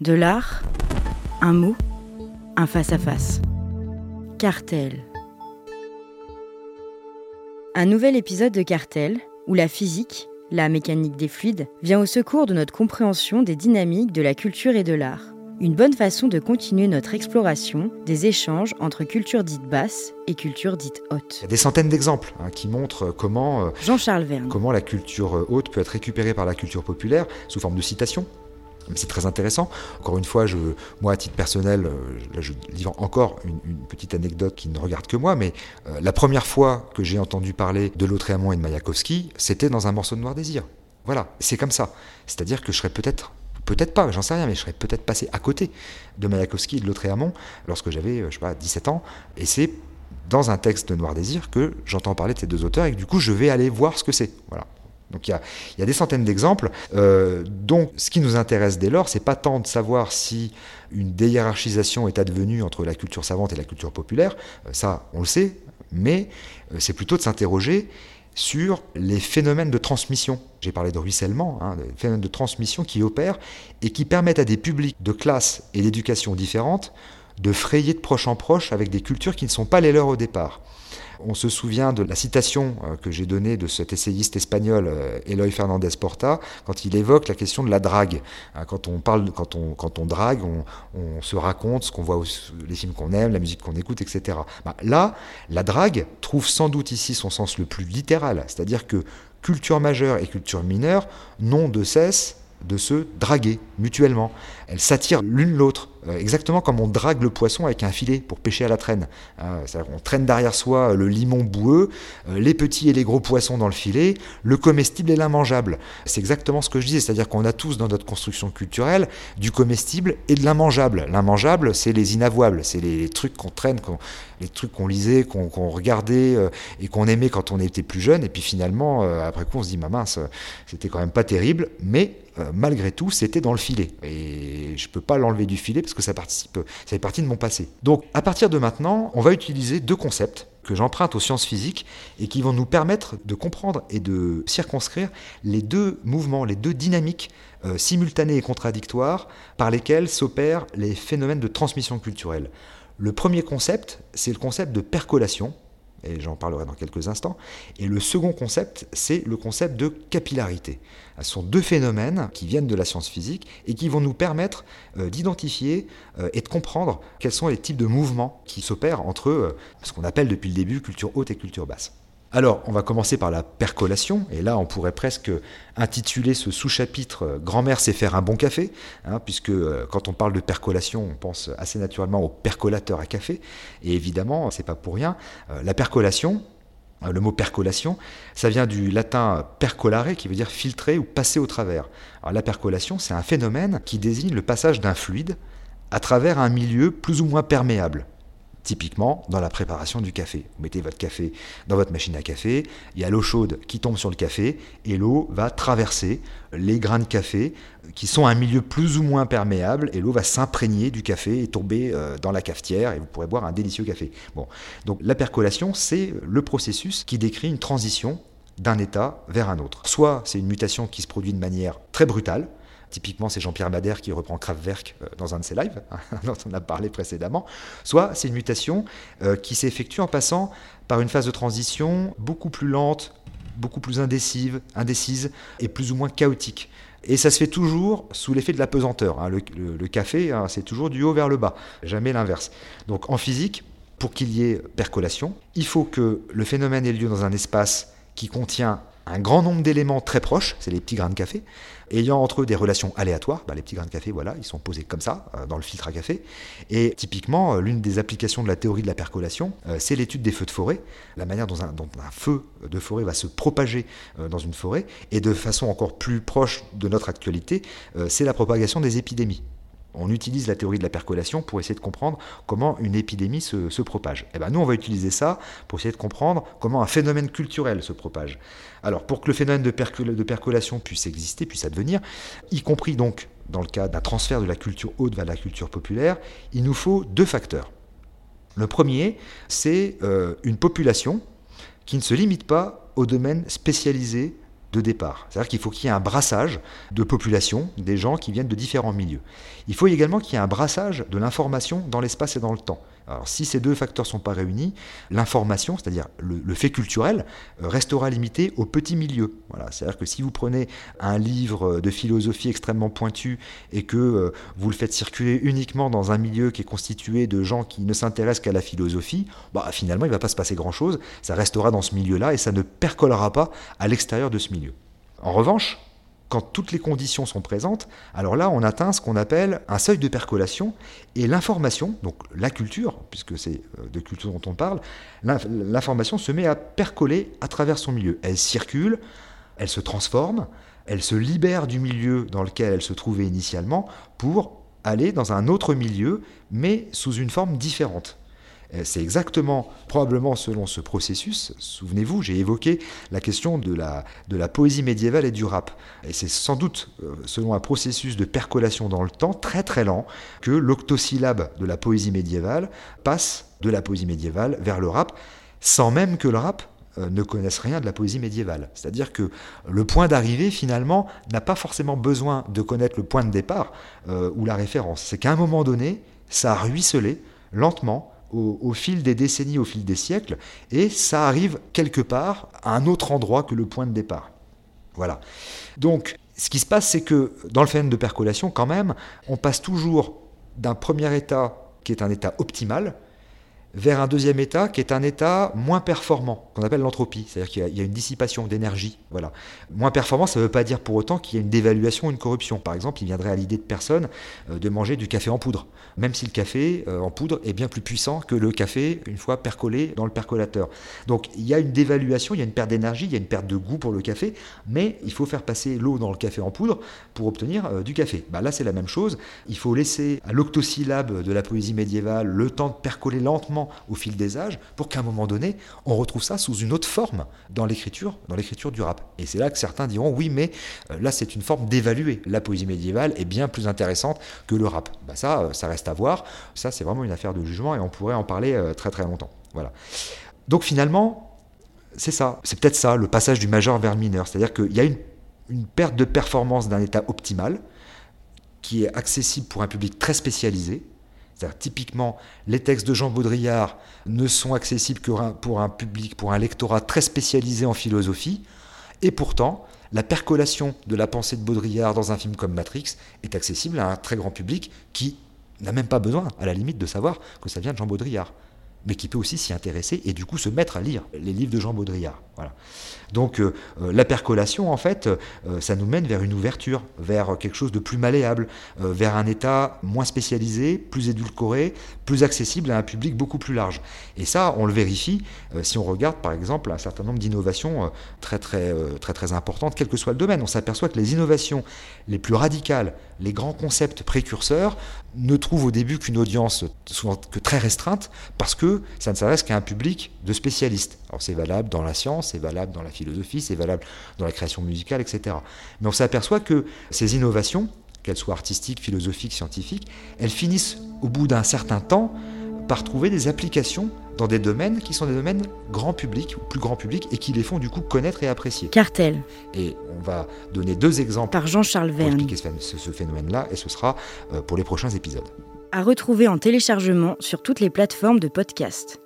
De l'art, un mot, un face-à-face. Cartel. Un nouvel épisode de Cartel où la physique, la mécanique des fluides, vient au secours de notre compréhension des dynamiques de la culture et de l'art. Une bonne façon de continuer notre exploration des échanges entre culture dite basse et culture dite haute. Il y a des centaines d'exemples hein, qui montrent comment, euh, Jean-Charles Verne. comment la culture euh, haute peut être récupérée par la culture populaire sous forme de citation. C'est très intéressant. Encore une fois, je, moi, à titre personnel, euh, je livre encore une, une petite anecdote qui ne regarde que moi, mais euh, la première fois que j'ai entendu parler de Lautréamont et de Mayakovsky, c'était dans un morceau de Noir Désir. Voilà, c'est comme ça. C'est-à-dire que je serais peut-être, peut-être pas, j'en sais rien, mais je serais peut-être passé à côté de Mayakovsky et de Lautréamont lorsque j'avais, euh, je sais pas, 17 ans. Et c'est dans un texte de Noir Désir que j'entends parler de ces deux auteurs et que du coup, je vais aller voir ce que c'est. Voilà. Donc il y a, des centaines d'exemples. Euh, donc ce qui nous intéresse dès lors, c'est pas tant de savoir si une déhiérarchisation est advenue entre la culture savante et la culture populaire, euh, ça on le sait, mais euh, c'est plutôt de s'interroger sur les phénomènes de transmission. J'ai parlé de ruissellement, hein, des phénomènes de transmission qui opèrent et qui permettent à des publics de classes et d'éducation différentes de frayer de proche en proche avec des cultures qui ne sont pas les leurs au départ. On se souvient de la citation euh, que j'ai donnée de cet essayiste espagnol euh, Eloy Fernandez Porta quand il évoque la question de la drague. Hein, Quand on parle, quand on, quand on drague, on, on se raconte ce qu'on voit, les films qu'on aime, la musique qu'on écoute, etc. Bah, là, la drague trouve sans doute ici son sens le plus littéral, c'est-à-dire que culture majeure et culture mineure n'ont de cesse de se draguer mutuellement. Elles s'attirent l'une l'autre, euh, exactement comme on drague le poisson avec un filet pour pêcher à la traîne. C'est-à-dire qu'on traîne derrière soi euh, le limon boueux, euh, les petits et les gros poissons dans le filet, le comestible et l'immangeable. C'est exactement ce que je disais, c'est-à-dire qu'on a tous dans notre construction culturelle du comestible et de l'immangeable. L'immangeable, c'est les inavouables, c'est les, trucs qu'on traîne, les trucs qu'on lisait, qu'on regardait euh, et qu'on aimait quand on était plus jeune, et puis finalement, euh, après coup, on se dit, ma mince, euh, c'était quand même pas terrible, mais euh, malgré tout, c'était dans le filet. Et je peux pas l'enlever du filet parce que ça participe, ça fait partie de mon passé. Donc, à partir de maintenant, on va utiliser deux concepts que j'emprunte aux sciences physiques et qui vont nous permettre de comprendre et de circonscrire les deux mouvements, les deux dynamiques euh, simultanées et contradictoires par lesquelles s'opèrent les phénomènes de transmission culturelle. Le premier concept, c'est le concept de percolation, et j'en parlerai dans quelques instants. Et le second concept, c'est le concept de capillarité. Ce sont deux phénomènes qui viennent de la science physique et qui vont nous permettre euh, d'identifier euh, et de comprendre quels sont les types de mouvements qui s'opèrent entre euh, ce qu'on appelle depuis le début culture haute et culture basse. Alors, on va commencer par la percolation, et là, on pourrait presque intituler ce sous-chapitre euh, Grand-mère sait faire un bon café, hein, puisque euh, quand on parle de percolation, on pense assez naturellement au percolateur à café, et évidemment, c'est pas pour rien. Euh, la percolation, le mot percolation, ça vient du latin percolare, qui veut dire filtrer ou passer au travers. Alors, la percolation, c'est un phénomène qui désigne le passage d'un fluide à travers un milieu plus ou moins perméable. Typiquement, dans la préparation du café. Vous mettez votre café dans votre machine à café, il y a l'eau chaude qui tombe sur le café, et l'eau va traverser les grains de café qui sont un milieu plus ou moins perméable, et l'eau va s'imprégner du café et tomber euh, dans la cafetière, et vous pourrez boire un délicieux café. Bon. Donc la percolation, c'est le processus qui décrit une transition d'un état vers un autre. Soit c'est une mutation qui se produit de manière très brutale, Typiquement, c'est Jean-Pierre Madère qui reprend Kraftwerk euh, dans un de ses lives, dont on a parlé précédemment. Soit c'est une mutation euh, qui s'effectue en passant par une phase de transition beaucoup plus lente, beaucoup plus indécise, indécise et plus ou moins chaotique. Et ça se fait toujours sous l'effet de la pesanteur. hein. Le café, hein, c'est toujours du haut vers le bas, jamais l'inverse. Donc en physique, pour qu'il y ait percolation, il faut que le phénomène ait lieu dans un espace qui contient un grand nombre d'éléments très proches, c'est les petits grains de café, ayant entre eux des relations aléatoires. Bah, les petits grains de café, voilà, ils sont posés comme ça, euh, dans le filtre à café. Et typiquement, euh, l'une des applications de la théorie de la percolation, euh, c'est l'étude des feux de forêt, la manière dont un, feu de forêt va se propager dans une forêt, et de façon encore plus proche de notre actualité, c'est la propagation des épidémies. On utilise la théorie de la percolation pour essayer de comprendre comment une épidémie se, propage. Et ben nous, on va utiliser ça pour essayer de comprendre comment un phénomène culturel se propage. Alors, pour que le phénomène de percolation puisse exister, puisse advenir, y compris donc dans le cas d'un transfert de la culture haute vers la culture populaire, il nous faut deux facteurs. Le premier, c'est euh, une population qui ne se limite pas au domaine spécialisé de départ. C'est-à-dire qu'il faut qu'il y ait un brassage de population, des gens qui viennent de différents milieux. Il faut également qu'il y ait un brassage de l'information dans l'espace et dans le temps. Alors si ces deux facteurs ne sont pas réunis, l'information, c'est-à-dire le, fait culturel, euh, restera limité au petit milieu. Voilà, c'est-à-dire que si vous prenez un livre de philosophie extrêmement pointu et que euh, vous le faites circuler uniquement dans un milieu qui est constitué de gens qui ne s'intéressent qu'à la philosophie, bah, finalement il ne va pas se passer grand-chose, ça restera dans ce milieu-là et ça ne percolera pas à l'extérieur de ce milieu. En revanche, quand toutes les conditions sont présentes, alors là, on atteint ce qu'on appelle un seuil de percolation et l'information, donc la culture, puisque c'est euh, de culture dont on parle, l'information se met à percoler à travers son milieu. Elle circule, elle se transforme, elle se libère du milieu dans lequel elle se trouvait initialement pour aller dans un autre milieu, mais sous une forme différente. Euh, c'est exactement, probablement selon ce processus, souvenez-vous, j'ai évoqué la question de la, de la poésie médiévale et du rap. Et c'est sans doute euh, selon un processus de percolation dans le temps très très lent que l'octosyllabe de la poésie médiévale passe de la poésie médiévale vers le rap, sans même que le rap euh, ne connaisse rien de la poésie médiévale. C'est-à-dire que le point d'arrivée, finalement, n'a pas forcément besoin de connaître le point de départ ou la référence. C'est qu'à un moment donné, ça a ruisselé lentement au, fil des décennies, au fil des siècles, et ça arrive quelque part à un autre endroit que le point de départ. Voilà. Donc, ce qui se passe, c'est que dans le phénomène de percolation, quand même, on passe toujours d'un premier état qui est un état optimal, vers un deuxième état qui est un état moins performant, qu'on appelle l'entropie, c'est-à-dire qu'il y, a une dissipation d'énergie. Voilà. Moins performant, ça ne veut pas dire pour autant qu'il y a une dévaluation, une corruption. Par exemple, il viendrait à l'idée de personne euh, de manger du café en poudre, même si le café euh, en poudre est bien plus puissant que le café une fois percolé dans le percolateur. Donc il y a une dévaluation, il y a une perte d'énergie, il y a une perte de goût pour le café, mais il faut faire passer l'eau dans le café en poudre pour obtenir euh, du café. Bah, là, c'est la même chose. Il faut laisser à l'octosyllabe de la poésie médiévale le temps de percoler lentement au fil des âges pour qu'à un moment donné, on retrouve ça sous une autre forme dans l'écriture, dans l'écriture du rap. Et c'est là que certains diront oui, mais euh, là c'est une forme d'évaluer. La poésie médiévale est bien plus intéressante que le rap. Bah, ça, euh, ça reste à voir. Ça, c'est vraiment une affaire de jugement et on pourrait en parler euh, très très longtemps. Voilà. Donc finalement, c'est ça. C'est peut-être ça, le passage du majeur vers le mineur. C'est-à-dire qu'il y a une, une perte de performance d'un état optimal qui est accessible pour un public très spécialisé, c'est-à-dire, typiquement, les textes de Jean Baudrillard ne sont accessibles que pour un public, pour un lectorat très spécialisé en philosophie, et pourtant, la percolation de la pensée de Baudrillard dans un film comme Matrix est accessible à un très grand public qui n'a même pas besoin, à la limite, de savoir que ça vient de Jean Baudrillard, mais qui peut aussi s'y intéresser et du coup se mettre à lire les livres de Jean Baudrillard. Donc euh, euh, la percolation, en fait, euh, ça nous mène vers une ouverture, vers quelque chose de plus malléable, vers un état moins spécialisé, plus édulcoré, plus accessible à un public beaucoup plus large. Et ça, on le vérifie si on regarde, par exemple, un certain nombre d'innovations très, très, très, très importantes, quel que soit le domaine. On s'aperçoit que les innovations les plus radicales, les grands concepts précurseurs, ne trouvent au début qu'une audience souvent que très restreinte, parce que ça ne s'adresse qu'à un public de spécialistes. Alors c'est valable dans la science, c'est valable dans la philosophie, c'est valable dans la création musicale, etc. Mais on s'aperçoit que ces innovations, qu'elles soient artistiques, philosophiques, scientifiques, elles finissent au bout d'un certain temps par trouver des applications dans des domaines qui sont des domaines grand public ou plus grand public et qui les font du coup connaître et apprécier. Cartel. Et on va donner deux exemples par Jean-Charles Verne pour expliquer ce phénomène-là et ce sera euh, pour les prochains épisodes. À retrouver en téléchargement sur toutes les plateformes de podcast.